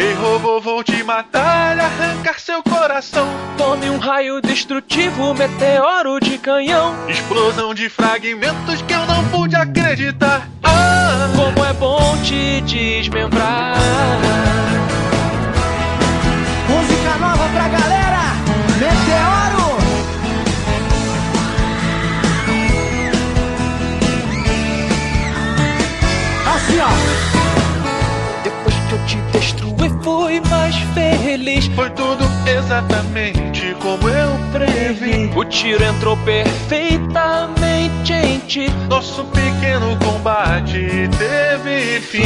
Ei, robô, vou te matar, arrancar seu coração. Tome um raio destrutivo, meteoro de canhão. Explosão de fragmentos que eu não pude acreditar. Ah, Como é bom te desmembrar. Música nova pra galera! Meteoro! Fui mais feliz. foi tudo exatamente como eu previ. O tiro entrou perfeitamente em ti. Nosso pequeno combate teve fim.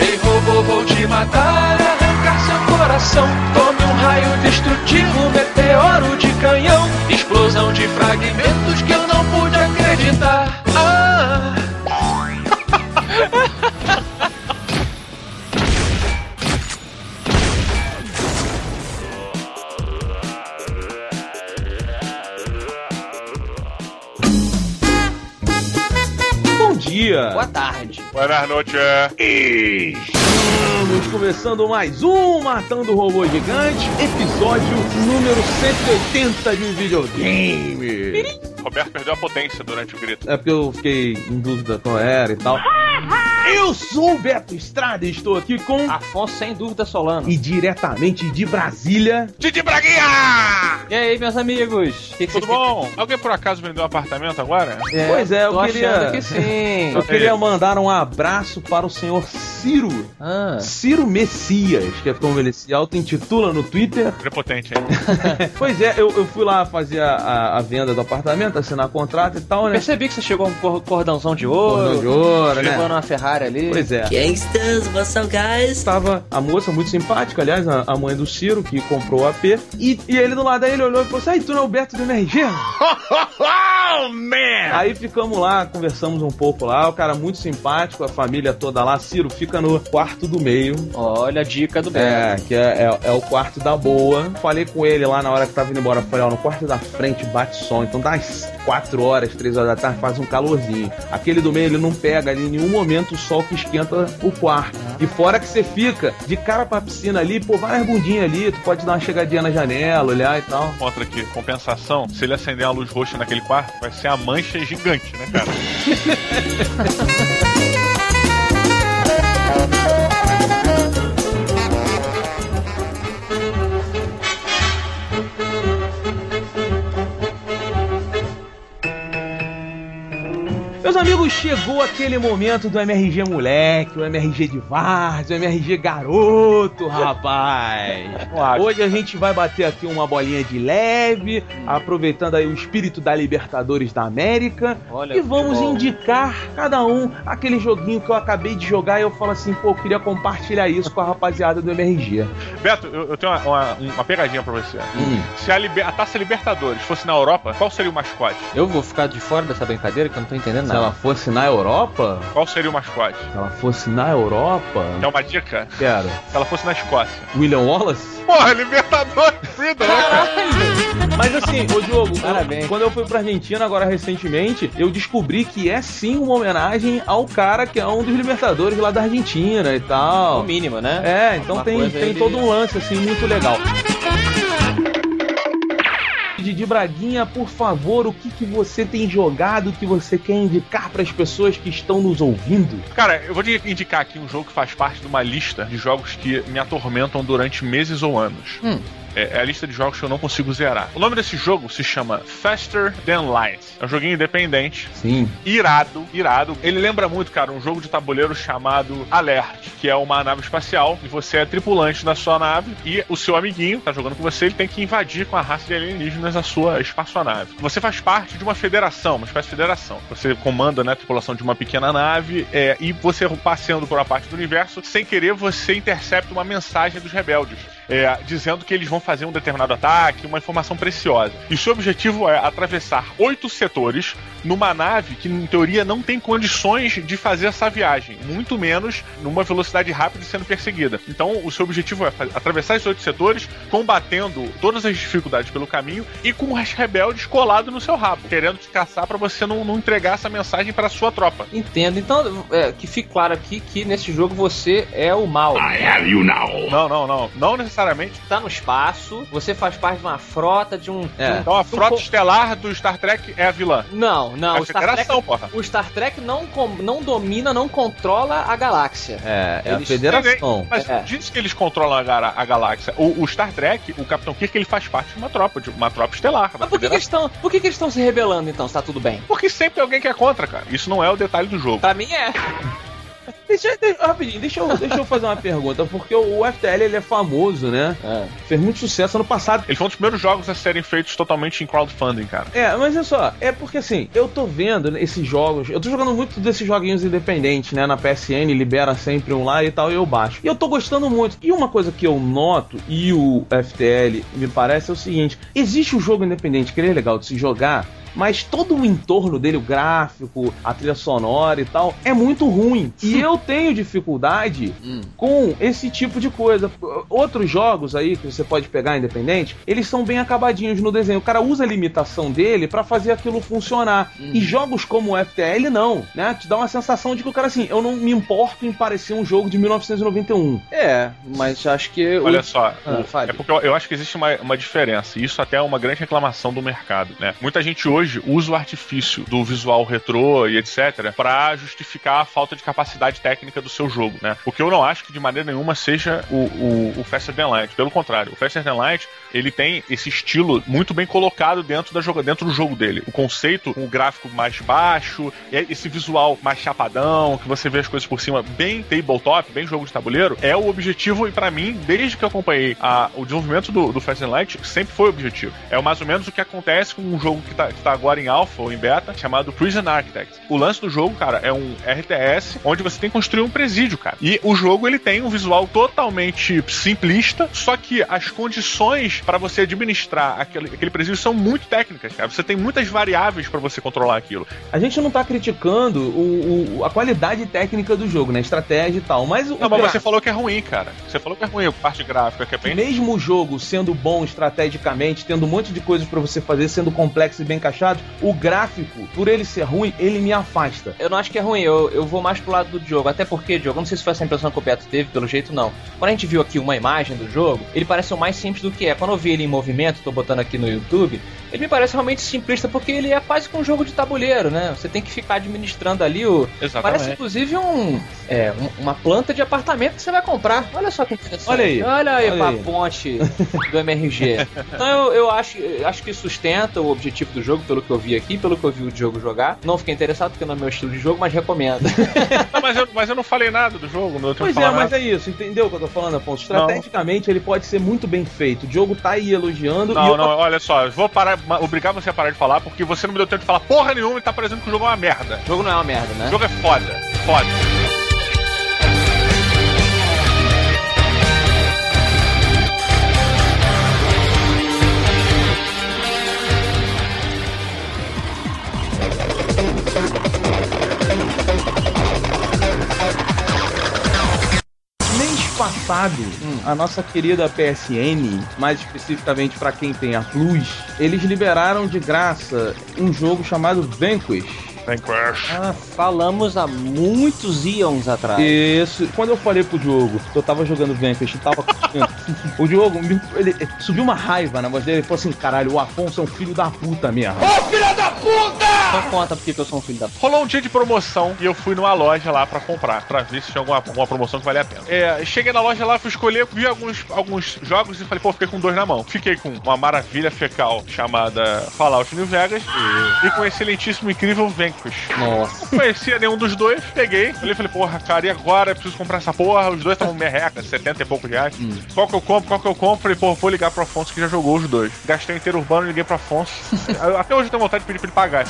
Ei, robô, vou te matar, arrancar seu coração. Tome um raio destrutivo, meteoro de canhão. Explosão de fragmentos que eu não pude acreditar. Dia! Boa tarde. buenas noches. Estamos começando mais um Matando o Robô Gigante, episódio número 180 de videogame. Roberto perdeu a potência durante o grito. É porque eu fiquei em dúvida qual era e tal. Eu sou o Beto Estrada e estou aqui com. Afonso, sem dúvida, Solano. E diretamente de Brasília. Didi Braguinha! E aí, meus amigos? Que que Tudo bom? Alguém por acaso vendeu um apartamento agora? É, Pois é, eu tô queria- que sim. Eu queria mandar um abraço para o senhor Ciro. Ah, Ciro Messias, que é como ele se auto-intitula no Twitter. Prepotente, hein? Pois é, eu, eu fui lá fazer a, a- a venda do apartamento, assinar contrato e tal, né? percebi que você chegou com um cor- cordãozão de ouro. Cordão de ouro, né? Chegou numa Ferrari ali. Pois é. Gangsters, what's up, guys? Estava a moça muito simpática, aliás, a, a mãe do Ciro, que comprou o AP. E, e ele do lado dele olhou e falou assim: tu não é o Beto do MRG? oh, man! Aí ficamos lá, conversamos um pouco lá. O cara muito simpático, a família toda lá. Ciro fica no quarto do meio. Olha a dica do Beto. É, que é, é- é o quarto da boa. Falei com ele lá na hora que tava indo embora. Falei, ó, no quarto da frente bate sol. Então dá umas 4 horas, 3 horas da tarde, faz um calorzinho. Aquele do meio, ele não pega ali em nenhum momento o sol que esquenta o quarto. E fora que você fica de cara pra piscina ali, pô, várias bundinhas ali, tu pode dar uma chegadinha na janela, olhar e tal. Contra aqui, compensação, se ele acender uma luz roxa naquele quarto, vai ser a mancha gigante, né, cara? Meus amigos, chegou aquele momento do MRG moleque, o MRG de Várzea, o MRG garoto, rapaz. Hoje a gente vai bater aqui uma bolinha de leve, aproveitando aí o espírito da Libertadores da América. Olha, E vamos indicar cada um aquele joguinho que eu acabei de jogar e eu falo assim, pô, eu queria compartilhar isso com a rapaziada do MRG. Beto, eu, eu tenho uma, uma, uma pegadinha pra você. Se a, a Taça Libertadores fosse na Europa, qual seria o mascote? Eu vou ficar de fora dessa brincadeira que eu não tô entendendo nada. Ela fosse na Europa, Qual seria o mascote? se ela fosse na Europa, Quer uma dica? quero. Se ela fosse na Escócia. William Wallace? Porra, Libertadores Freedom, né, cara? Mas assim, ô Diogo, Parabéns. quando eu fui pra Argentina agora recentemente, eu descobri que é sim uma homenagem ao cara que é um dos libertadores lá da Argentina e No tal. mínimo, né? É, então Uma tem, tem ele- todo um lance assim muito legal. Didi Braguinha, por favor, o que, que você tem jogado que você quer indicar para as pessoas que estão nos ouvindo? Cara, eu vou te indicar aqui um jogo que faz parte de uma lista de jogos que me atormentam durante meses ou anos. Hum. É, é a lista de jogos que eu não consigo zerar. O nome desse jogo se chama Faster Than Light. É um joguinho independente, Sim. irado, irado. Ele lembra muito, cara, um jogo de tabuleiro chamado Alert, que é uma nave espacial e você é tripulante da sua nave e o seu amiguinho tá jogando com você, ele tem que invadir com a raça de alienígenas a sua espaçonave. Você faz parte de uma federação, uma espécie de federação. Você comanda né, a tripulação de uma pequena nave é, e você passeando por uma parte do universo, sem querer você intercepta uma mensagem dos rebeldes. É, dizendo que eles vão fazer um determinado ataque, uma informação preciosa. E o seu objetivo é atravessar oito setores numa nave que, em teoria, não tem condições de fazer essa viagem, muito menos numa velocidade rápida e sendo perseguida. Então, o seu objetivo é atravessar esses oito setores, combatendo todas as dificuldades pelo caminho e com os rebeldes colados no seu rabo, querendo te caçar pra você não, não entregar essa mensagem pra sua tropa. Entendo. Então, é, que fique claro aqui que nesse jogo você é o mal. Não, não, não. Não necessariamente. Tá no espaço, você faz parte de uma frota, de um. É. de um- Então, a um frota co- estelar do Star Trek é a vilã. Não, não. É a o Star Trek, Federação, porra. o Star Trek não, com- não domina, não controla a galáxia. É, é a Eles- federação. Mas É. diz que eles controlam a, a galáxia. O, o Star Trek, o Capitão Kirk, ele faz parte de uma tropa, de uma tropa estelar. Mas por que, que eles estão, por que, que eles estão se rebelando então, se tá tudo bem? Porque sempre tem alguém que é contra, cara. Isso não é o detalhe do jogo. Pra mim é. Deixa, deixa- rapidinho, deixa eu, deixa eu fazer uma pergunta, porque o FTL ele é famoso, né? Fez muito sucesso ano passado. Ele foi um dos primeiros jogos a serem feitos totalmente em crowdfunding, cara. É, mas olha só, é porque assim, eu tô vendo esses jogos, eu tô jogando muito desses joguinhos independentes, né? Na PSN, libera sempre um lá e tal, e eu baixo. E eu tô gostando muito. E uma coisa que eu noto, e o FTL me parece, é o seguinte: existe um jogo independente que ele é legal de se jogar. Mas todo o entorno dele, o gráfico, a trilha sonora e tal, é muito ruim. E eu tenho dificuldade com esse tipo de coisa. Outros jogos aí que você pode pegar independente, eles são bem acabadinhos no desenho. O cara usa a limitação dele pra fazer aquilo funcionar. E jogos como o FTL não, né? Te dá uma sensação de que o cara assim, eu não me importo em parecer um jogo de 1991. É, mas acho que. o- Olha só, Ah, o- é porque eu, eu acho que existe uma, uma diferença. E isso até é uma grande reclamação do mercado, né? Muita gente hoje usa o artifício do visual retrô e etc. pra justificar a falta de capacidade técnica do seu jogo, né? O que eu não acho que de maneira nenhuma seja o, o, o Faster Than Light. Pelo contrário, o Faster Than Light ele tem esse estilo muito bem colocado dentro, da dentro do jogo dele. O conceito, o gráfico mais baixo, esse visual mais chapadão, que você vê as coisas por cima, bem tabletop, bem jogo de tabuleiro, é o objetivo, e pra mim, desde que eu acompanhei a- o desenvolvimento do, do Fast Light, sempre foi o objetivo. É mais ou menos o que acontece com um jogo que tá, que tá agora em alpha ou em beta, chamado Prison Architect. O lance do jogo, cara, é um RTS onde você tem que construir um presídio, cara. E o jogo, ele tem um visual totalmente simplista, só que as condições para você administrar aquele, aquele presídio são muito técnicas, cara. Você tem muitas variáveis para você controlar aquilo. A gente não tá criticando o, o- a qualidade técnica do jogo, né? Estratégia e tal. Mas o Não, mas você falou que é ruim, cara. Você falou que é ruim a parte gráfica, que é bem. mesmo o jogo sendo bom estrategicamente, tendo um monte de coisas pra você fazer, sendo complexo e bem encaixado, o gráfico, por ele ser ruim, ele me afasta. Eu não acho que é ruim, eu, eu vou mais pro lado do Diogo. Até porque, Diogo, não sei se foi essa impressão que o Beto teve, pelo jeito não. Quando a gente viu aqui uma imagem do jogo, ele parece o mais simples do que é. Quando eu vi ele em movimento, tô botando aqui no YouTube, ele me parece realmente simplista porque ele é quase que um jogo de tabuleiro, né? Você tem que ficar administrando ali o. Exatamente. Parece inclusive um, é, um- uma planta de apartamento que você vai comprar. Olha só que interessante. Olha aí. Olha aí, Olha pra aí. ponte do MRG. Então eu, eu acho, eu acho que sustenta o objetivo do jogo, pelo que eu vi aqui, pelo que eu vi o Diogo jogar. Não fiquei interessado porque não é meu estilo de jogo, mas recomendo. Não, mas, eu, mas eu não falei nada do jogo, não tenho Pois é, mas nada. é isso, entendeu o que eu tô falando, Afonso? Estrategicamente ele pode ser muito bem feito. O jogo tá aí elogiando Não, não, olha só, eu vou parar, obrigar você a parar de falar, porque você não me deu tempo de falar porra nenhuma e tá parecendo que o jogo é uma merda. o jogo não é uma merda, né? O jogo é foda, foda. Mês passado, a nossa querida PSN, mais especificamente pra quem tem a Plus, eles liberaram de graça um jogo chamado Vanquish. Vanquish. Ah, falamos há muitos íons atrás. Isso, quando eu falei pro Diogo que eu tava jogando Vanquish e tava curtindo, o Diogo me- ele, subiu uma raiva na voz dele. Ele falou assim: caralho, o Afonso é um filho da puta mesmo. Então conta porque que eu sou um filho da p. Rolou um dia de promoção e eu fui numa loja lá pra comprar, pra ver se tinha alguma, alguma promoção que valia a pena. É, cheguei na loja lá, fui escolher, vi alguns, alguns jogos e falei, pô, fiquei com dois na mão. Fiquei com uma maravilha fecal chamada Fallout New Vegas e com o excelentíssimo, incrível Vanquish. Nossa. Não conhecia nenhum dos dois, peguei, falei, falei, porra, cara, e agora? Eu preciso comprar essa porra. Os dois estavam merreca, 70 e poucos reais. Qual que eu compro, qual que eu compro? Falei, pô, vou ligar pro Afonso que já jogou os dois. Gastei inteiro urbano e liguei pro Afonso. Até hoje eu tenho vontade de pedir pra ele pagar.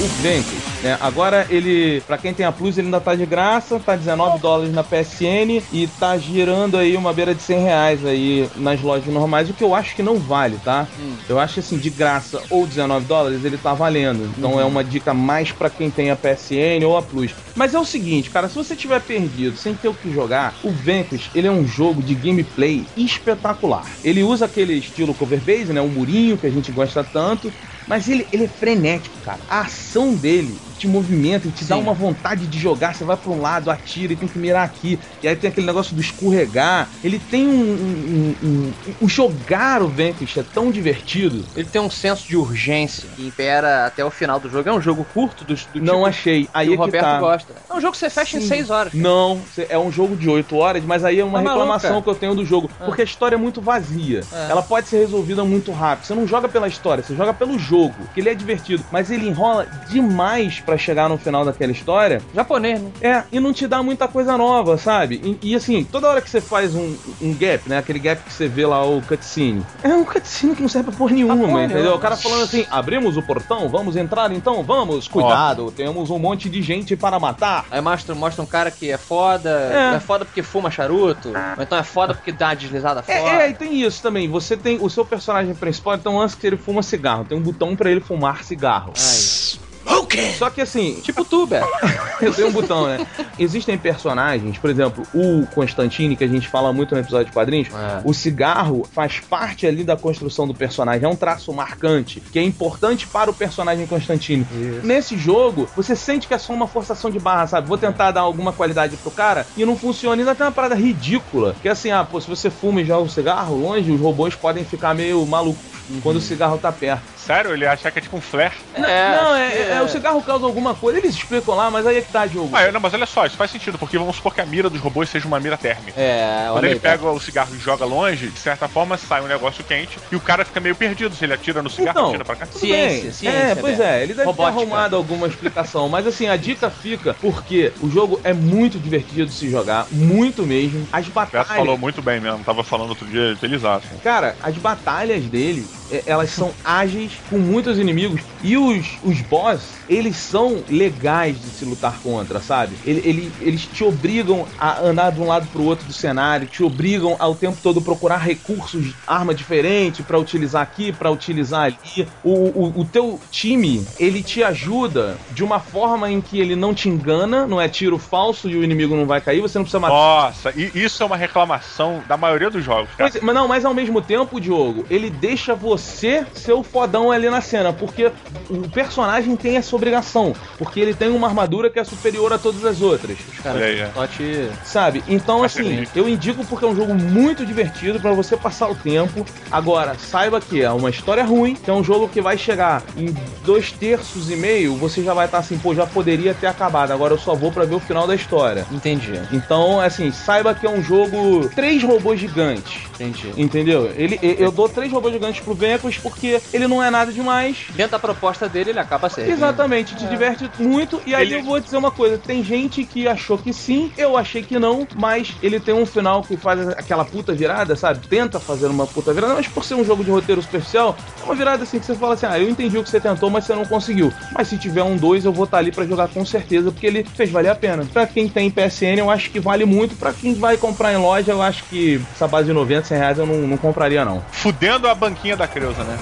O Vanquish, né? Agora ele, pra quem tem a Plus, ele ainda tá de graça, tá 19 dólares na PSN e tá girando aí uma beira de 100 reais aí nas lojas normais, o que eu acho que não vale, tá? Eu acho que assim, de graça ou 19 dólares, ele tá valendo. Então é uma dica mais pra quem tem a PSN ou a Plus. Mas é o seguinte, cara, se você tiver perdido sem ter o que jogar, o Vanquish, ele é um jogo de gameplay espetacular. Ele usa aquele estilo cover base, né, o murinho que a gente gosta tanto, mas ele, ele é frenético, cara. A ação dele te movimenta e te dá Sim. uma vontade de jogar. Você vai pra um lado, atira e tem que mirar aqui. E aí tem aquele negócio do escorregar. Ele tem um. um, um, um- o jogar o Vanquish é tão divertido. Ele tem um senso de urgência que impera até o final do jogo. É um jogo curto do, do Não tipo achei. Aí que é o Roberto que tá. gosta. É um jogo que você fecha em Sim. 6 horas. cara. Não, é um jogo de 8 horas, mas aí é uma Tá reclamação cara. que eu tenho do jogo. Ah. Porque a história é muito vazia. É. Ela pode ser resolvida muito rápido. Você não joga pela história, você joga pelo jogo. Que ele é divertido. Mas ele enrola demais pra chegar no final daquela história. Japonês, né? É, e não te dá muita coisa nova, sabe? E, e, assim, toda hora que você faz um, um gap, né? Aquele gap que você vê lá, o cutscene. É um cutscene que não serve pra porra nenhuma, porra entendeu? O cara falando assim, abrimos o portão, vamos entrar então, vamos, cuidado, temos um monte de gente para matar. Aí mostra, mostra um cara que é foda, É. é, foda porque fuma charuto, ou então é foda porque dá uma deslizada É, fora. é, e tem isso também. Você tem o seu personagem principal, então antes que ele fuma cigarro, tem um botão pra ele fumar cigarro. Só que assim, Tipo tu, Beto. eu tenho um botão, né? Existem personagens, por exemplo, o Constantine, que a gente fala muito no episódio de quadrinhos, É. o cigarro faz parte ali da construção do personagem, é um traço marcante, que é importante para o personagem Constantine. Nesse jogo, você sente que é só uma forçação de barra, sabe? Vou tentar dar alguma qualidade pro cara e não funciona. Ainda tem uma parada ridícula, que é assim, ah, pô, se você fuma e joga um cigarro longe, os robôs podem ficar meio malucos quando o cigarro tá perto. Sério? Ele acha que é tipo um flare? É, não, acho é, é- o cigarro causa alguma coisa, eles explicam lá, mas aí é que tá, jogo. Ah, não, mas olha só, isso faz sentido, porque vamos supor que a mira dos robôs seja uma mira térmica. É, Quando olha ele aí, tá? pega o cigarro e joga longe, de certa forma sai um negócio quente e o cara fica meio perdido. Se ele atira no cigarro, Então, atira pra cá. Ciência, bem. ciência, É, pois Beto. é, ele deve Robótica. ter arrumado alguma explicação, mas assim, a dica fica porque o jogo é muito divertido de se jogar, muito mesmo. As O batalhas. falou muito bem mesmo, tava falando outro dia, feliz assim. Cara, as batalhas dele, é, elas são ágeis, com muitos inimigos. E os, os boss, eles são legais de se lutar contra, sabe? Ele, ele- eles te obrigam a andar de um lado pro outro do cenário, te obrigam ao tempo todo procurar recursos, arma diferente pra utilizar aqui, pra utilizar ali. O, o, o teu time, ele te ajuda de uma forma em que ele não te engana, não é tiro falso e o inimigo não vai cair, você não precisa matar. Nossa, e isso é uma reclamação da maioria dos jogos, cara. Pois é, mas não, mas ao mesmo tempo, Diogo, ele deixa você ser o fodão ali na cena, porque o personagem tem essa obrigação, porque ele tem uma armadura que é superior a todas as outras, Olha aí, é. Só te... sabe? Então, Faz assim, eu indico porque é um jogo muito divertido pra você passar o tempo. Agora, saiba que é uma história ruim, que é um jogo que vai chegar em dois terços e meio, você já vai estar assim, pô, já poderia ter acabado, agora eu só vou pra ver o final da história. Entendi, Então, assim, saiba que é um jogo três robôs gigantes. entendi. Entendeu? Ele, eu dou três robôs gigantes pro Vanquish porque ele não é nada demais. Dentro da proposta dele, ele acaba servindo. Exatamente, te diverte muito. E aí Ele- eu vou dizer uma coisa: tem gente que achou que sim, eu achei que não, mas ele tem um final que faz aquela puta virada, sabe? Tenta fazer uma puta virada, mas por ser um jogo de roteiro superficial, é uma virada assim que você fala assim: ah, eu entendi o que você tentou, mas você não conseguiu. Mas se tiver um 2, eu vou estar ali pra jogar com certeza, porque ele fez valer a pena. Pra quem tem PSN, eu acho que vale muito. Pra quem vai comprar em loja, eu acho que essa base de 90, 100 reais eu não, não compraria, não. Fudendo a banquinha da Creuza, né?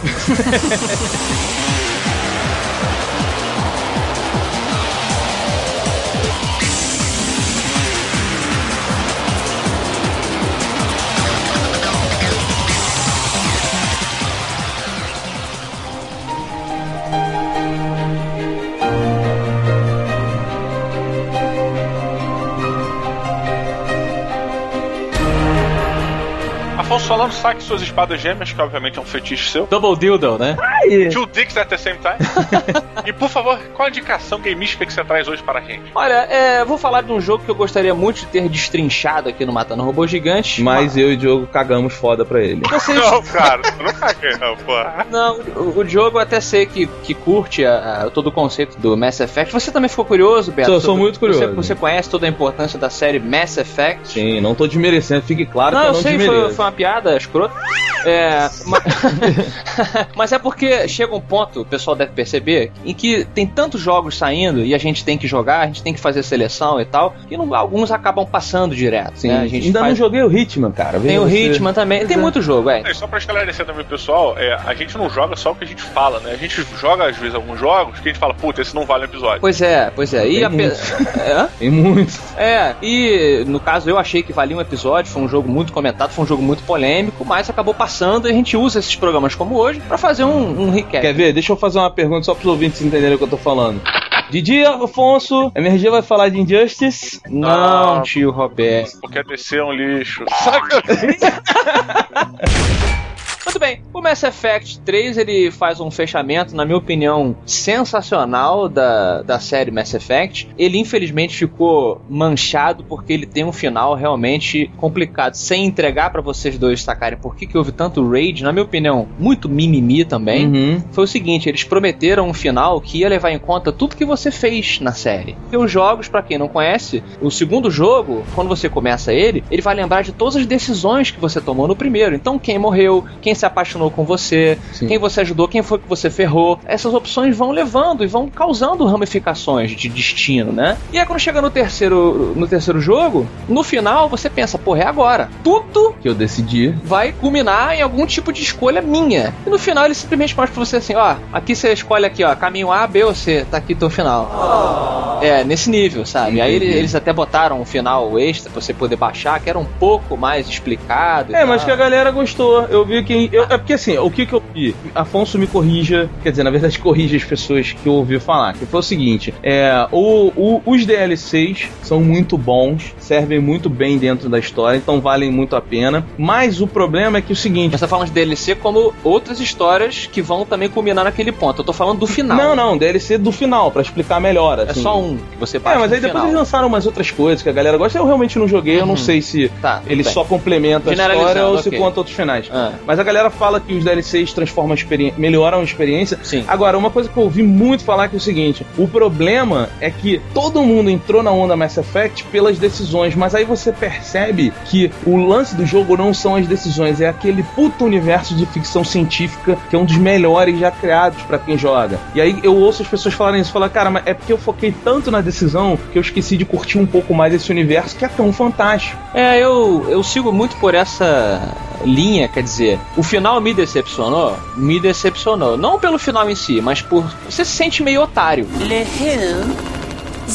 Afonso Solano saque suas espadas gêmeas, que obviamente é um fetiche seu. Double dildo, né? Two dicks at the same time. e por favor, qual a indicação gameística que você traz hoje para a gente? Olha, é, vou falar de um jogo que eu gostaria muito de ter destrinchado aqui no Matando Robô Gigante. Mas eu e o Diogo cagamos foda pra ele. Vocês... Não, cara, eu não caguei, não, pô. Não, o, o Diogo eu até sei que, que curte a- a- todo o conceito do Mass Effect. Você também ficou curioso, Beto? Sou- sou sobre- muito curioso. Você, você conhece toda a importância da série Mass Effect? Sim, não tô desmerecendo, fique claro Não, que eu eu não sei, desmereço. foi, foi uma piada escrota. É, ma- mas é porque porque chega um ponto, o pessoal deve perceber, em que tem tantos jogos saindo e a gente tem que jogar, a gente tem que fazer seleção e tal, que não- alguns acabam passando direto. Sim. né? A gente Ainda faz- não joguei o Hitman, cara. Tem o você. Hitman também, tem muito jogo, é. É, só pra esclarecer também, pessoal, é, a gente não joga só o que a gente fala, né? A gente joga, às vezes, alguns jogos que a gente fala, puta, esse não vale um episódio. Pois é, pois é. E Tem a pe- muito. Hã? Tem muito. É, e no caso eu achei que valia um episódio, foi um jogo muito comentado, foi um jogo muito polêmico, mas acabou passando e a gente usa esses programas como hoje pra fazer um, um recap. Quer ver? Deixa eu fazer uma pergunta só pros ouvintes entenderem o que eu tô falando. Didi Afonso, a MRG vai falar de Injustice? Não, Não. tio Roberto. Porque a DC é um lixo. Muito bem, o Mass Effect 3 ele faz um fechamento, na minha opinião, sensacional da, da série Mass Effect. Ele infelizmente ficou manchado porque ele tem um final realmente complicado. Sem entregar pra vocês dois sacarem por que, que houve tanto raid, na minha opinião, muito mimimi também. Uhum. Foi o seguinte, eles prometeram um final que ia levar em conta tudo que você fez na série. E os jogos, pra quem não conhece, o segundo jogo, quando você começa ele, ele vai lembrar de todas as decisões que você tomou no primeiro. Então, quem morreu, quem se apaixonou com você, Sim. quem você ajudou, quem foi que você ferrou. Essas opções vão levando e vão causando ramificações de destino, né? E aí quando chega no terceiro, no terceiro jogo, no final você pensa, porra, é agora. Tudo Que eu decidi. vai culminar em algum tipo de escolha minha. E no final ele simplesmente mostra pra você assim, ó, aqui você escolhe aqui, ó, caminho A, B ou C, tá aqui teu final. É, nesse nível, sabe? Aí Entendi. eles, eles até botaram um final extra pra você poder baixar, que era um pouco mais explicado. É, mas que a galera gostou. Eu vi que. Eu- é porque assim, o que que eu vi? Afonso me corrija, quer dizer, na verdade, corrija as pessoas que eu ouvi falar. Que foi o seguinte: é, o, o- os DLCs são muito bons, servem muito bem dentro da história, então valem muito a pena. Mas o problema é que o seguinte. Mas tá falando de DLC como outras histórias que vão também culminar naquele ponto. Eu tô falando do final. Não, não, DLC do final, pra explicar melhor. É assim. só um que você É, baixa mas aí depois final. eles lançaram umas outras coisas que a galera gosta. Eu realmente não joguei, eu não Uhum. sei se Tá, ele tudo só complementa a história ou se ok. conta outros finais. Ah. Mas a galera fala que os DLCs transformam a experiência, melhoram a experiência. Sim. Agora, uma coisa que eu ouvi muito falar que é o seguinte: o problema é que todo mundo entrou na onda Mass Effect pelas decisões, mas aí você percebe que o lance do jogo não são as decisões, é aquele puto universo de ficção científica que é um dos melhores já criados pra quem joga. E aí eu ouço as pessoas falarem isso, falar, cara, mas é porque eu foquei tanto na decisão que eu esqueci de curtir um pouco mais esse universo que é tão fantástico. É, eu, eu sigo muito por essa linha, quer dizer, o final me decepcionou? Me decepcionou. Não pelo final em si, mas por. Você se sente meio otário. Le who?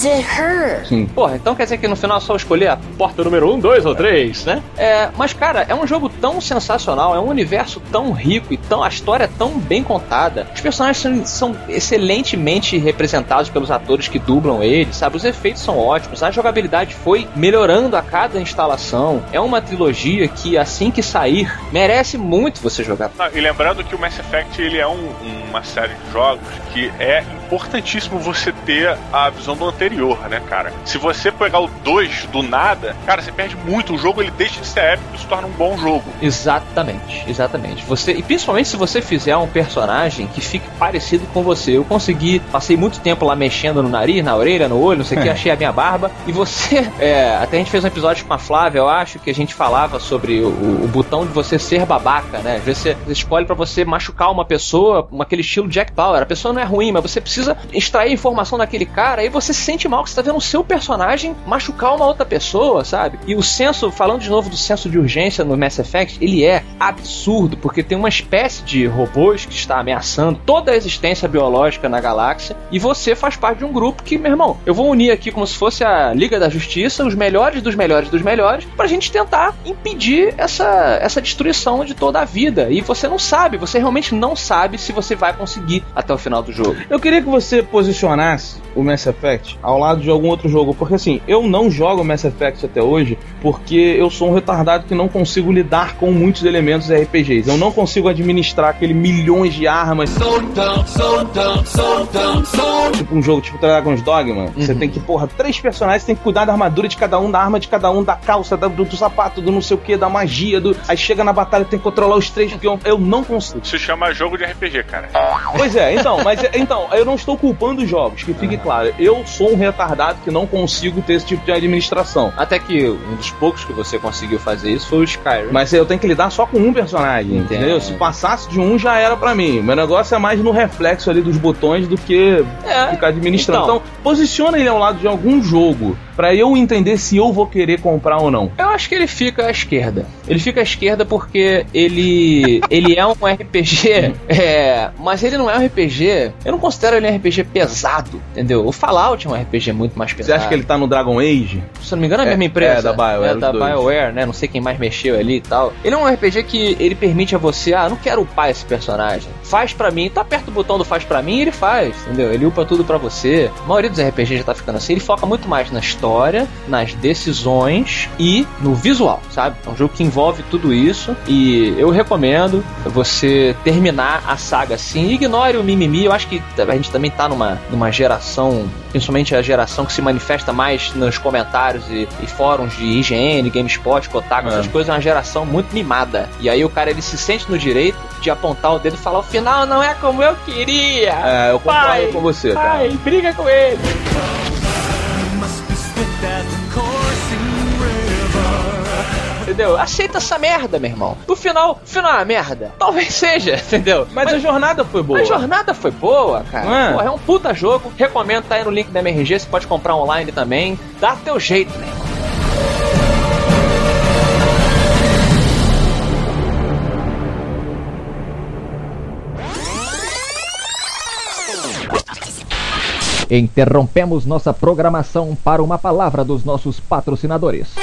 The her. Sim. Porra, então quer dizer que no final é só escolher a porta número 1, 2 ou 3, né? É, mas cara, é um jogo tão sensacional, é um universo tão rico e tão, a história é tão bem contada. Os personagens são, são excelentemente representados pelos atores que dublam eles, sabe? Os efeitos são ótimos, a jogabilidade foi melhorando a cada instalação. É uma trilogia que assim que sair, merece muito você jogar. Não, e lembrando que o Mass Effect ele é um- uma série de jogos que é importantíssimo você ter a visão do anterior, né, cara? Se você pegar o 2 do nada, cara, você perde muito. O jogo ele deixa de ser épico e se torna um bom jogo. Exatamente, exatamente. Você e principalmente se você fizer um personagem que fique parecido com você. Eu consegui, passei muito tempo lá mexendo no nariz, na orelha, no olho, não sei o que, achei a minha barba. E você, é, até a gente fez um episódio com a Flávia, eu acho que a gente falava sobre o, o botão de você ser babaca, né? Às vezes você escolhe pra você machucar uma pessoa, aquele estilo Jack Bauer. A pessoa não é ruim, mas você precisa extrair informação daquele cara. Aí você se sente mal que você tá vendo o seu personagem machucar uma outra pessoa, sabe? E o senso, falando de novo do senso de urgência no Mass Effect, ele é absurdo, porque tem uma espécie de robôs que está ameaçando toda a existência biológica na galáxia, e você faz parte de um grupo que, meu irmão, eu vou unir aqui como se fosse a Liga da Justiça, os melhores dos melhores dos melhores, pra gente tentar impedir essa, essa destruição de toda a vida. E você não sabe, você realmente não sabe se você vai conseguir até o final do jogo. Eu queria que você posicionasse o Mass Effect ao lado de algum outro jogo, porque assim, eu não jogo Mass Effect até hoje porque eu sou um retardado que não consigo lidar com muitos elementos RPGs. Eu não consigo administrar aquele milhões de armas. Tipo um jogo tipo Dragon's Dogma, você tem que, porra, três personagens, tem que cuidar da armadura de cada um, da arma de cada um, da calça, da- do, do sapato, do não sei o que, da magia, do. Aí chega na batalha, tem que controlar os três peões. Eu não consigo. Isso se chama jogo de RPG, cara. Pois é, então, mas então, eu não estou culpando os jogos, que fique claro. Eu sou um retardado que não consigo ter esse tipo de administração. Até que um dos poucos que você conseguiu fazer isso foi o Skyrim. Mas eu tenho que lidar só com um personagem, Entendo. entendeu? Se passasse de um, já era pra mim. Meu negócio é mais no reflexo ali dos botões do que É, ficar administrando. então. Então, posiciona ele ao lado de algum jogo pra eu entender se eu vou querer comprar ou não. Eu acho que ele fica à esquerda. Ele fica à esquerda porque ele ele é um RPG, é, mas ele não é um RPG. Eu não considero ele um RPG pesado, entendeu? O Fallout é um RPG muito mais Você pesado. acha que ele tá no Dragon Age? Se eu não me engano, é a É, mesma empresa. é, da BioWare, É, da. BioWare, né? Não sei quem mais mexeu ali e tal. Ele é um RPG que ele permite a você, ah, não quero upar esse personagem. Faz pra mim, tá aperta o botão do faz pra mim e ele faz, entendeu? Ele upa tudo pra você. A maioria dos RPGs já tá ficando assim. Ele foca muito mais na história, nas decisões e no visual, sabe? É um jogo que envolve tudo isso e eu recomendo você terminar a saga assim. Ignore o mimimi. Eu acho que a gente também tá numa, numa geração, principalmente a geração que se manifesta mais nos comentários e, e fóruns de IGN, GameSpot, Kotaku, É. essas coisas, é uma geração muito mimada. E aí o cara ele se sente no direito de apontar o dedo e falar: o final não é como eu queria. É, eu concordo Pai, com você, cara. Pai, briga com ele. Entendeu? Aceita essa merda, meu irmão. O final, o final é uma merda. Talvez seja, entendeu? Mas, a jornada foi boa. A jornada foi boa, cara. É? Porra, é um puta jogo. Recomendo, tá aí no link da MRG. Você pode comprar online também. Dá teu jeito, né? Interrompemos nossa programação para uma palavra dos nossos patrocinadores.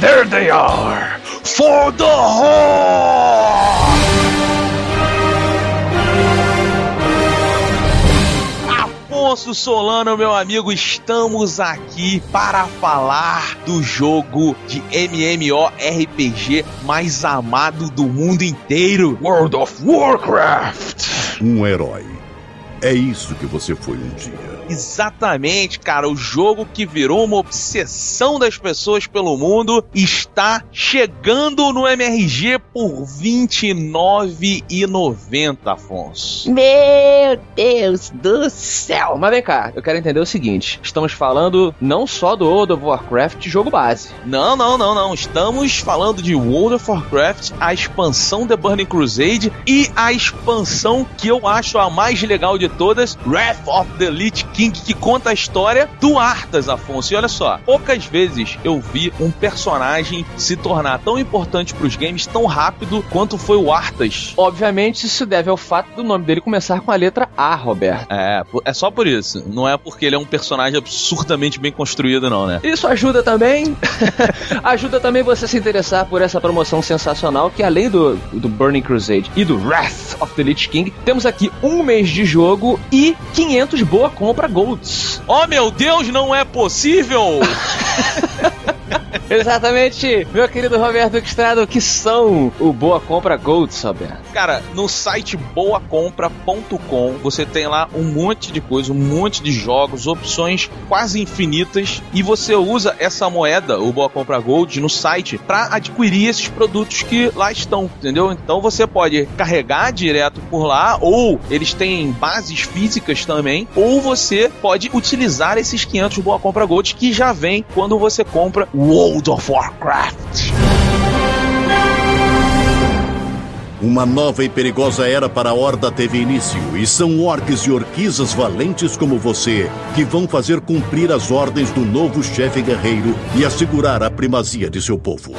There they are! For the horn! Afonso Solano, meu amigo, estamos aqui para falar do jogo de MMORPG mais amado do mundo inteiro. World of Warcraft! Um herói. É isso que você foi um dia. Exatamente, cara, o jogo que virou uma obsessão das pessoas pelo mundo está chegando no MRG por R$ 29,90, Afonso. Meu Deus do céu! Mas vem cá, eu quero entender o seguinte: estamos falando não só do World of Warcraft jogo base. Não, não, não, não. Estamos falando de World of Warcraft, a expansão The Burning Crusade e a expansão que eu acho a mais legal de todas, Wrath of the Lich King, que conta a história do Arthas, Afonso. E olha só, poucas vezes eu vi um personagem se tornar tão importante pros games tão rápido quanto foi o Arthas. Obviamente, isso deve ao fato do nome dele começar com a letra A, Roberto. É, é só por isso. Não é porque ele é um personagem absurdamente bem construído, não, né? Isso ajuda também. ajuda também você se interessar por essa promoção sensacional que além do, do Burning Crusade e do Wrath of the Lich King, temos aqui um mês de jogo e 500 boa compra golds. Oh meu Deus, não é possível! Exatamente, meu querido Roberto Estrada, que são o Boa Compra Golds, Roberto? Cara, no site boacompra.com você tem lá um monte de coisa, um monte de jogos, opções quase infinitas e você usa essa moeda, o Boa Compra Gold, no site para adquirir esses produtos que lá estão, entendeu? Então você pode carregar direto por lá ou eles têm bases físicas também, ou você pode utilizar esses 500 Boa Compra Gold que já vem quando você compra World of Warcraft. Uma nova e perigosa era para a Horda teve início, e são orques e orquisas valentes como você que vão fazer cumprir as ordens do novo chefe guerreiro e assegurar a primazia de seu povo.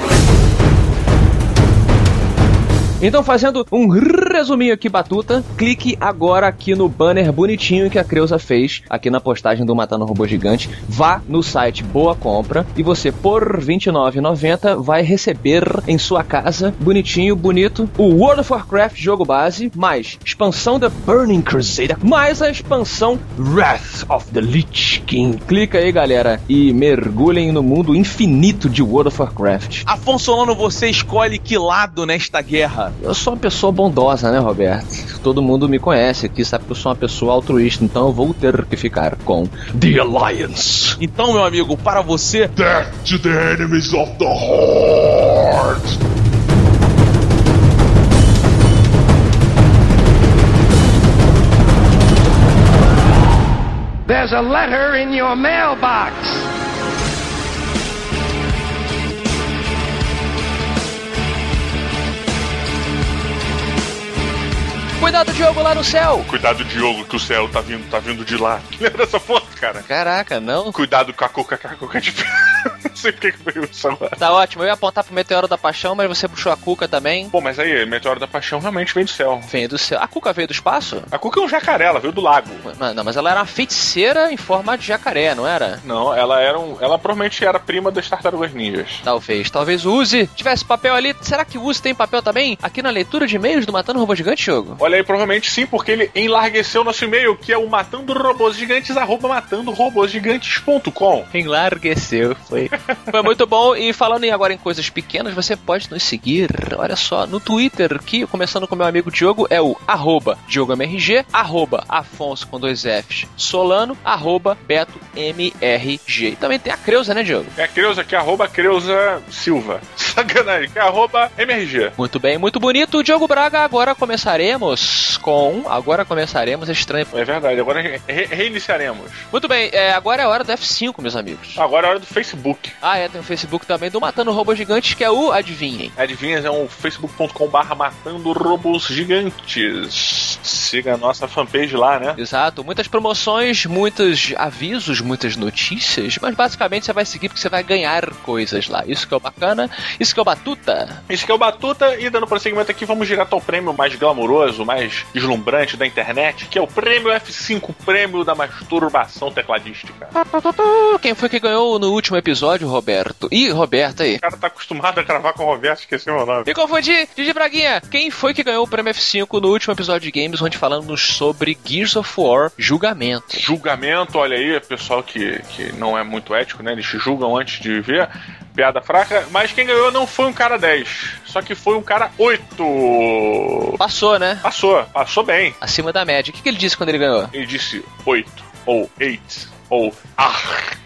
Então, fazendo um resuminho aqui, Batuta, clique agora aqui no banner bonitinho que a Creuza fez aqui na postagem do Matando Robô Gigante. Vá no site Boa Compra e você, por R$ 29,90, vai receber em sua casa, bonitinho, bonito, o World of Warcraft jogo base, mais expansão da Burning Crusade, mais a expansão Wrath of the Lich King. Clica aí, galera, e mergulhem no mundo infinito de World of Warcraft. Afonso Solano, você escolhe que lado nesta guerra? Eu sou uma pessoa bondosa, né, Roberto? Todo mundo me conhece aqui, sabe que eu sou uma pessoa altruísta, então eu vou ter que ficar com The Alliance. Então, meu amigo, para você. Death to the enemies of the Horde! There's a letter in your mailbox. Cuidado, Diogo, lá no céu! Cuidado, Diogo, que o céu tá vindo, tá vindo de lá. Lembra dessa foto, cara? Caraca, não? Cuidado com a coca, com a coca de Não sei porque que veio isso agora. Tá ótimo, eu ia apontar pro Meteoro da Paixão, mas você puxou a Cuca também. Pô, mas aí, Meteoro da Paixão realmente vem do céu. Vem do céu. A Cuca veio do espaço? A Cuca é um jacaré, ela veio do lago. Mas, não, mas ela era uma feiticeira em forma de jacaré, não era? Não, ela era um. Ela provavelmente era prima das tartarugas ninjas. Talvez. Talvez o Uzi tivesse papel ali. Será que o Uzi tem papel também? Aqui na leitura de e-mails do Matando Robô Gigante, jogo? Olha aí, provavelmente sim, porque ele enlargueceu nosso e-mail, que é o matando robôs gigantes, arroba matandorobôsgigantes.com. Enlargueceu, foi. foi muito bom. E falando em agora em coisas pequenas, você pode nos seguir, olha só, no Twitter, que começando com meu amigo Diogo, é o arroba DiogoMRG, arroba Afonso com dois Fs, Solano, arroba Beto MRG. E também tem a Creuza, né, Diogo? É a Creuza, que é arroba Creuza Silva. Sacanagem, que é arroba MRG. Muito bem, muito bonito. Diogo Braga, agora começaremos com. Agora começaremos estranho. É verdade, agora re reiniciaremos. Muito bem, é, agora é a hora do F5, meus amigos. Agora é a hora do Facebook. Ah, é, tem o Facebook também do Matando Robôs Gigantes, que é o Adivinhem. Adivinhem é o facebook.com/barra Matando Robôs Gigantes. Siga a nossa fanpage lá, né? Exato, muitas promoções, muitos avisos, muitas notícias, mas basicamente você vai seguir porque você vai ganhar coisas lá. Isso que é o bacana, isso que é o Batuta. Isso que é o Batuta, e dando prosseguimento aqui, vamos direto ao prêmio mais glamouroso, mais deslumbrante da internet, que é o prêmio F5, prêmio da masturbação tecladística. Quem foi que ganhou no último episódio, Roberto? Ih, Roberto aí. O cara tá acostumado a gravar com o Roberto, esqueci meu nome. Me confundi, Didi Braguinha. Quem foi que ganhou o prêmio F5 no último episódio de Games, onde falamos sobre Gears of War Julgamento? Julgamento, olha aí, pessoal que, que não é muito ético, né? Eles julgam antes de ver. Piada fraca, mas quem ganhou não foi um cara 10, só que foi um cara 8. Passou, né? Passou, passou bem. Acima da média. O que, que ele disse quando ele ganhou? Ele disse 8 ou 8 ou ah.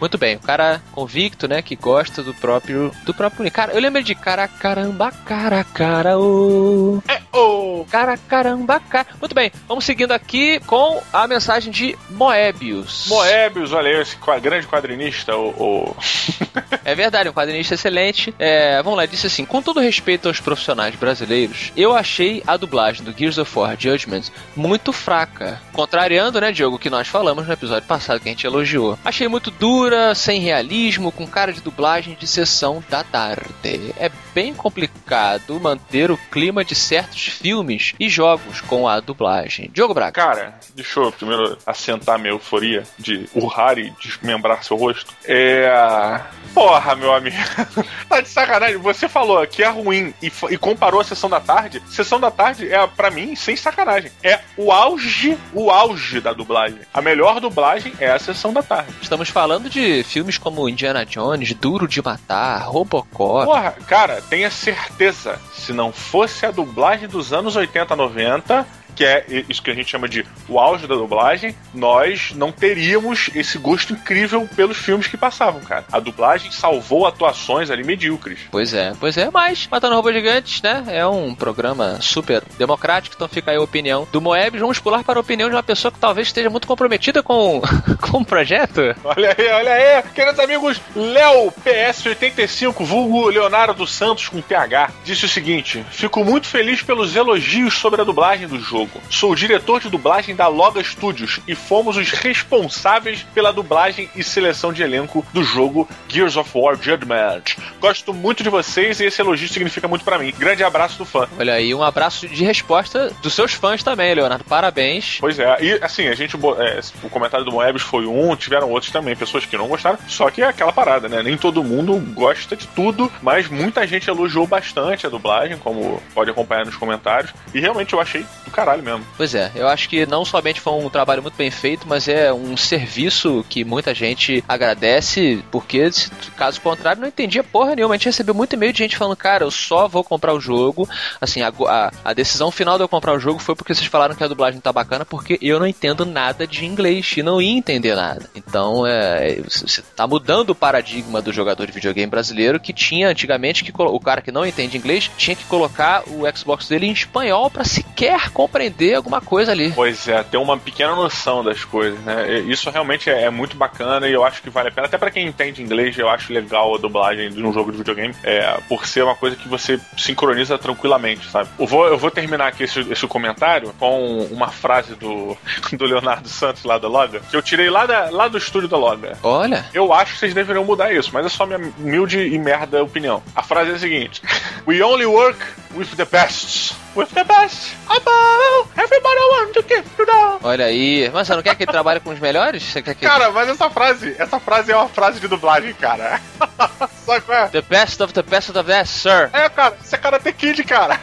Muito bem, o cara convicto, né, que gosta do próprio do próprio cara. Eu lembro de cara caramba, cara cara o é o cara caramba, cara. Muito bem, vamos seguindo aqui com a mensagem de Moebius. Moebius, olha aí, esse grande quadrinista, o, o... é verdade, um quadrinista excelente. É, vamos lá, disse assim: com todo respeito aos profissionais brasileiros, eu achei a dublagem do Gears of War Judgment muito fraca. Contrariando, né, Diogo, o que nós falamos no episódio passado que a gente elogiou. Achei muito dura, sem realismo, com cara de dublagem de sessão da tarde. É bem complicado manter o clima de certos filmes e jogos com a dublagem. Diogo Braga. Cara, deixa eu primeiro assentar minha euforia de urrar e desmembrar seu rosto. É. Porra, meu amigo. tá de sacanagem. Você falou que é ruim e, e, comparou a sessão da tarde. Sessão da tarde é, para mim, sem sacanagem. É o auge, o auge da dublagem. A melhor dublagem é a sessão da tarde. Estamos falando de filmes como Indiana Jones, Duro de Matar, Robocop. Porra, cara, tenha certeza. Se não fosse a dublagem dos anos 80, 90, que é isso que a gente chama de o auge da dublagem, nós não teríamos esse gosto incrível pelos filmes que passavam, cara. A dublagem salvou atuações ali medíocres. Pois é, pois é, mas Matando Robôs Gigantes, né, é um programa super democrático, então fica aí a opinião do Moebius. Vamos pular para a opinião de uma pessoa que talvez esteja muito comprometida com, com o projeto. Olha aí, olha aí, queridos amigos, Léo PS85, vulgo Leonardo dos Santos com PH, disse o seguinte: Fico muito feliz pelos elogios sobre a dublagem do jogo. Sou o diretor de dublagem da Loga Studios e fomos os responsáveis pela dublagem e seleção de elenco do jogo Gears of War Judgment. Gosto muito de vocês e esse elogio significa muito para mim. Grande abraço do fã. Olha aí, um abraço de resposta dos seus fãs também, Leonardo. Parabéns. Pois é, e assim, a gente. É, o comentário do Moebius foi um, tiveram outros também, pessoas que não gostaram. Só que é aquela parada, né? Nem todo mundo gosta de tudo, mas muita gente elogiou bastante a dublagem, como pode acompanhar nos comentários. E realmente eu achei do caralho mesmo. Pois é, eu acho que não somente foi um trabalho muito bem feito, mas é um serviço que muita gente agradece, porque caso contrário não entendia porra nenhuma. A gente recebeu muito e-mail de gente falando, cara, eu só vou comprar o jogo. Assim, a, a, a, decisão final de eu comprar o jogo foi porque vocês falaram que a dublagem tá bacana, porque eu não entendo nada de inglês e não ia entender nada. Então, é, você tá mudando o paradigma do jogador de videogame brasileiro que tinha antigamente que o cara que não entende inglês tinha que colocar o Xbox dele em espanhol para sequer compreender alguma coisa ali. Pois é, ter uma pequena noção das coisas, né? Isso realmente é, é muito bacana e eu acho que vale a pena. Até para quem entende inglês, eu acho legal a dublagem de um jogo de videogame, é, por ser uma coisa que você sincroniza tranquilamente, sabe? Eu vou, eu vou terminar aqui esse, esse comentário com uma frase do, do Leonardo Santos lá da Loga, que eu tirei lá, da, lá do estúdio da Loga. Olha. Eu acho que vocês deveriam mudar isso, mas é só minha humilde e merda opinião. A frase é a seguinte: We only work with the best. With the best. Above, everybody want to. Olha aí. Mas você não quer que ele trabalhe com os melhores? Você quer que... Cara, mas essa frase, essa frase é uma frase de dublagem, cara. Só que é. The best of the best of the best, sir. É, cara, isso é Karate Kid, cara.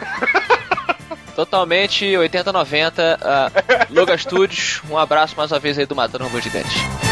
Totalmente 80-90. Uh, Loga Studios, um abraço mais uma vez aí do Matando Robô Gigante. Vamos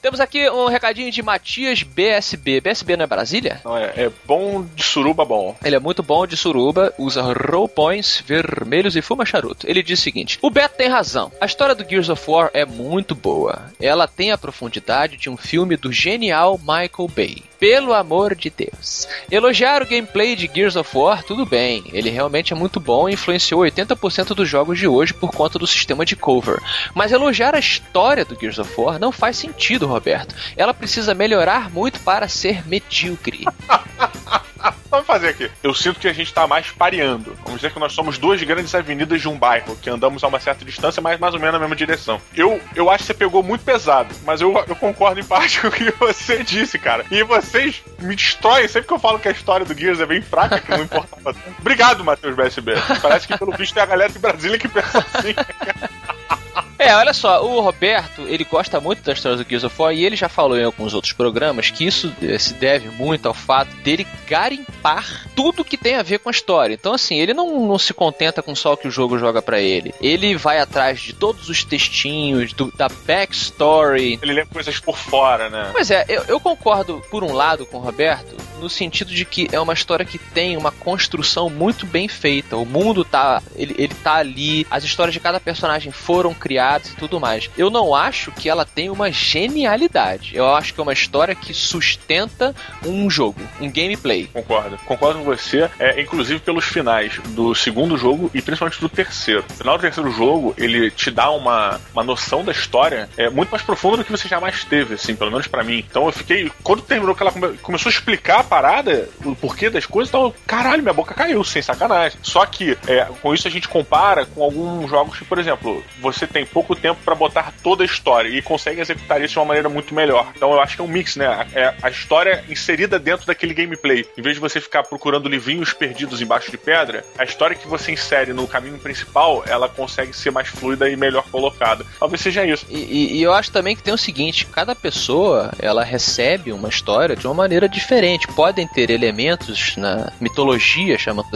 temos aqui um recadinho de Matias BSB. BSB não é Brasília? Não, é, é bom de suruba bom. Ele é muito bom de suruba, usa roupões vermelhos e fuma charuto. Ele diz o seguinte: O Beto tem razão. A história do Gears of War é muito boa. Ela tem a profundidade de um filme do genial Michael Bay. Pelo amor de Deus. Elogiar o gameplay de Gears of War, tudo bem. Ele realmente é muito bom e influenciou 80% dos jogos de hoje por conta do sistema de cover. Mas elogiar a história do Gears of War não faz sentido, Roberto. Ela precisa melhorar muito para ser medíocre. Vamos fazer aqui. Eu sinto que a gente tá mais pareando. Vamos dizer que nós somos duas grandes avenidas de um bairro, que andamos a uma certa distância, mas mais ou menos na mesma direção. Eu, eu acho que você pegou muito pesado, mas eu, eu concordo em parte com o que você disse, cara. E vocês me destroem sempre que eu falo que a história do Gears é bem fraca, que não importava tanto. Obrigado, Matheus BSB. Parece que pelo visto é a galera de Brasília que pensa assim. É, olha só, o Roberto, ele gosta muito da história do Gears of War e ele já falou em alguns outros programas que isso se deve muito ao fato dele garimpar tudo que tem a ver com a história. Então, assim, ele não, não se contenta com só o que o jogo joga para ele. Ele vai atrás de todos os textinhos, do, da backstory. Ele lê coisas por fora, né? Pois é, eu, eu concordo, por um lado, com o Roberto, no sentido de que é uma história que tem uma construção muito bem feita. O mundo tá. Ele, ele tá ali, as histórias de cada personagem foram criadas e tudo mais. Eu não acho que ela tem uma genialidade. Eu acho que é uma história que sustenta um jogo, um gameplay. Concordo. Concordo com você, é, inclusive pelos finais do segundo jogo e principalmente do terceiro. No final do terceiro jogo, ele te dá uma, uma noção da história é, muito mais profunda do que você jamais teve, assim, pelo menos para mim. Então eu fiquei. Quando terminou que ela come, começou a explicar parada, o porquê das coisas, então, caralho, minha boca caiu, sem sacanagem. Só que é, com isso a gente compara com alguns jogos que, por exemplo, você tem pouco tempo para botar toda a história e consegue executar isso de uma maneira muito melhor. Então eu acho que é um mix, né? É a história inserida dentro daquele gameplay. Em vez de você ficar procurando livrinhos perdidos embaixo de pedra, a história que você insere no caminho principal, ela consegue ser mais fluida e melhor colocada. Talvez seja isso. E, e, e eu acho também que tem o seguinte: cada pessoa ela recebe uma história de uma maneira diferente. Podem ter elementos na mitologia, chamando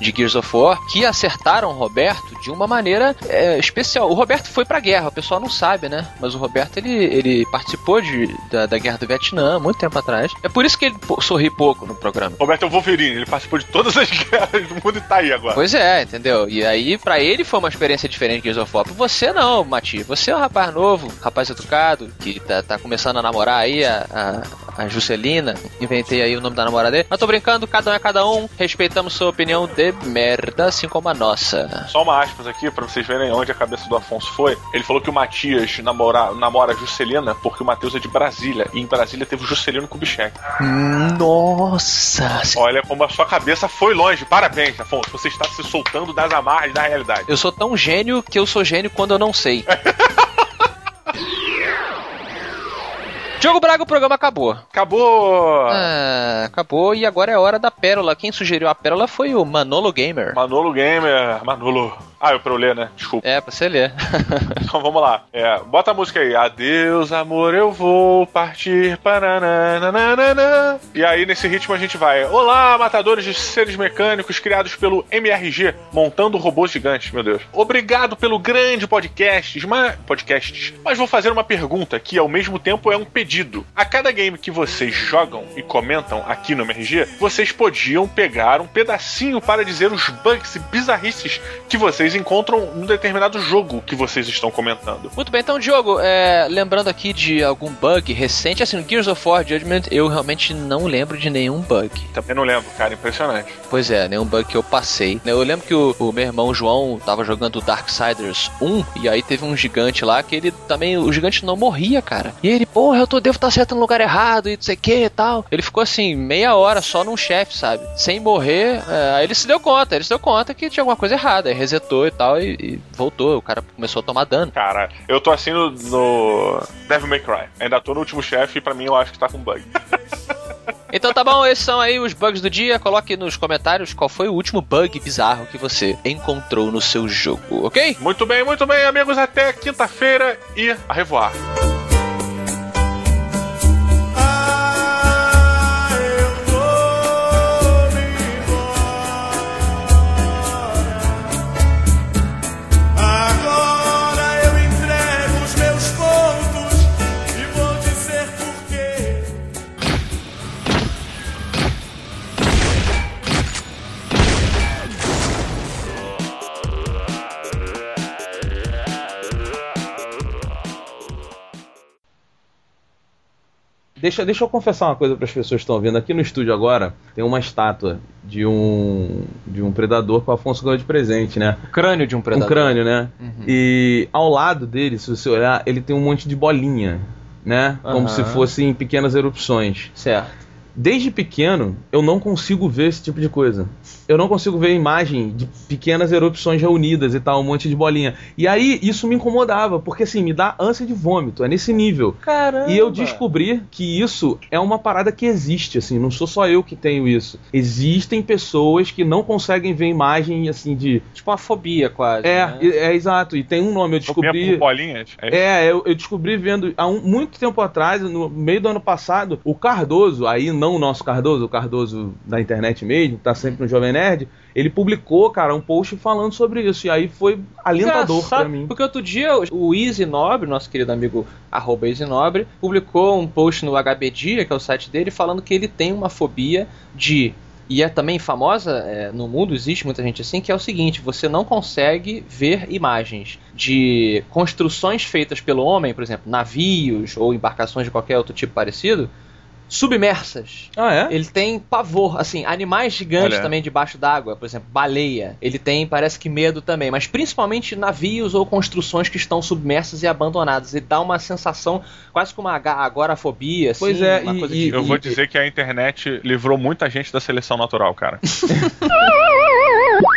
de Gears of War, que acertaram o Roberto de uma maneira é, especial. O Roberto foi pra guerra, o pessoal não sabe, né? Mas o Roberto ele, ele participou de, da, da guerra do Vietnã muito tempo atrás. É por isso que ele sorri pouco no programa. Roberto é o Wolverine, ele participou de todas as guerras do mundo e tá aí agora. Pois é, entendeu? E aí, para ele foi uma experiência diferente de Gears of War. Pra você não, Mati. Você é um rapaz novo, rapaz educado, que tá, tá começando a namorar aí a, a, a Juscelina. Inventei aí o nome da namorada dele. Mas tô brincando, cada um é cada um. Respeitamos sua opinião de merda, assim como a nossa. Só uma aspas aqui para vocês verem onde a cabeça do Afonso foi. Ele falou que o Matias namora, namora a Juscelina porque o Matheus é de Brasília. E em Brasília teve o Juscelino Kubitschek. Nossa! Olha como a sua cabeça foi longe. Parabéns, Afonso. Você está se soltando das amarras da realidade. Eu sou tão gênio que eu sou gênio quando eu não sei. Diogo Braga, o programa acabou. Acabou! Ah, acabou e agora é hora da pérola. Quem sugeriu a pérola foi o Manolo Gamer. Manolo Gamer, Manolo. Ah, eu pra eu ler, né? Desculpa. É, pra você ler. então vamos lá. É, bota a música aí. Adeus, amor, eu vou partir. Paranana. E aí, nesse ritmo, a gente vai. Olá, matadores de seres mecânicos criados pelo MRG, montando robôs gigantes, meu Deus. Obrigado pelo grande podcast, mas, podcasts. Mas vou fazer uma pergunta que, ao mesmo tempo, é um pedido. A cada game que vocês jogam e comentam aqui no MRG, vocês podiam pegar um pedacinho para dizer os bugs e bizarrices que vocês vocês encontram um determinado jogo que vocês estão comentando. Muito bem, então, Diogo, é, lembrando aqui de algum bug recente, assim, no Gears of War Judgment, eu realmente não lembro de nenhum bug. Também não lembro, cara, impressionante. Pois é, nenhum bug que eu passei. Eu lembro que o, o meu irmão João tava jogando Darksiders 1, e aí teve um gigante lá que ele também, o gigante não morria, cara. E ele, porra, eu tô, devo estar certo no lugar errado e não sei o que e tal. Ele ficou assim, meia hora só num chefe, sabe? Sem morrer. É, aí ele se deu conta, ele se deu conta que tinha alguma coisa errada. Aí resetou e tal e, e voltou. O cara começou a tomar dano. Cara, eu tô assim no, no Devil May Cry. Ainda tô no último chefe e pra mim eu acho que tá com bug. Então tá bom, esses são aí os bugs do dia. Coloque nos comentários qual foi o último bug bizarro que você encontrou no seu jogo, ok? Muito bem, muito bem, amigos. Até quinta-feira e a revoar. Deixa, deixa eu confessar uma coisa para as pessoas que estão vendo. Aqui no estúdio agora tem uma estátua de um de um predador que o Afonso ganhou de presente, né? O crânio de um predador. Um crânio, né? E ao lado dele, se você olhar, ele tem um monte de bolinha, né? Como Aham. se fossem pequenas erupções. Certo. Desde pequeno, eu não consigo ver esse tipo de coisa. Eu não consigo ver imagem de pequenas erupções reunidas e tal, um monte de bolinha. E aí, isso me incomodava, porque assim, me dá ânsia de vômito, é nesse nível. Caramba. E eu descobri que isso é uma parada que existe, assim, não sou só eu que tenho isso. Existem pessoas que não conseguem ver imagem, assim, de... Tipo uma fobia quase. É, né? é, é exato, e tem um nome, eu Fobia descobri... por bolinhas? É. É, eu, eu descobri vendo há um- muito tempo atrás, no meio do ano passado, o Cardoso, aí não o nosso Cardoso, o Cardoso da internet mesmo, tá sempre no Jovem Nerd, ele publicou, cara, um post falando sobre isso. E aí foi alentador pra mim. Porque outro dia o Easy Nobre, nosso querido amigo arroba Easy Nobre, publicou um post no HBdia, que é o site dele, falando que ele tem uma fobia de. E é também famosa é, no mundo, existe muita gente assim, que é o seguinte: você não consegue ver imagens de construções feitas pelo homem, por exemplo, navios ou embarcações de qualquer outro tipo parecido, submersas. Ah, é? Ele tem pavor, assim, animais gigantes Olha. também debaixo d'água, por exemplo, baleia. Ele tem, parece que medo também, mas principalmente navios ou construções que estão submersas e abandonadas. Ele dá uma sensação quase como uma agorafobia, assim, Pois é, uma e- coisa e- de... Eu vou dizer que a internet livrou muita gente da seleção natural, cara.